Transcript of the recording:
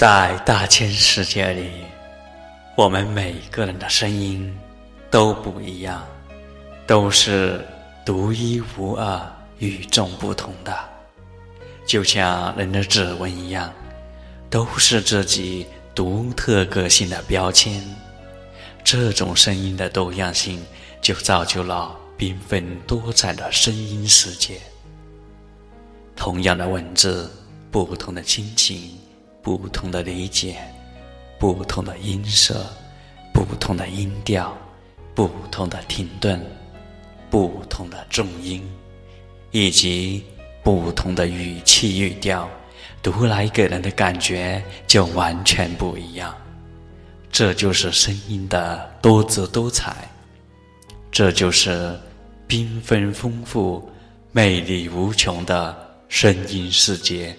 在大千世界里，我们每个人的声音都不一样，都是独一无二、与众不同的，就像人的指纹一样，都是自己独特个性的标签。这种声音的多样性，就造就了缤纷多彩的声音世界。同样的文字，不同的心情。不同的理解，不同的音色，不同的音调，不同的停顿，不同的重音，以及不同的语气语调，读来给人的感觉就完全不一样。这就是声音的多姿多彩，这就是缤纷丰富、魅力无穷的声音世界。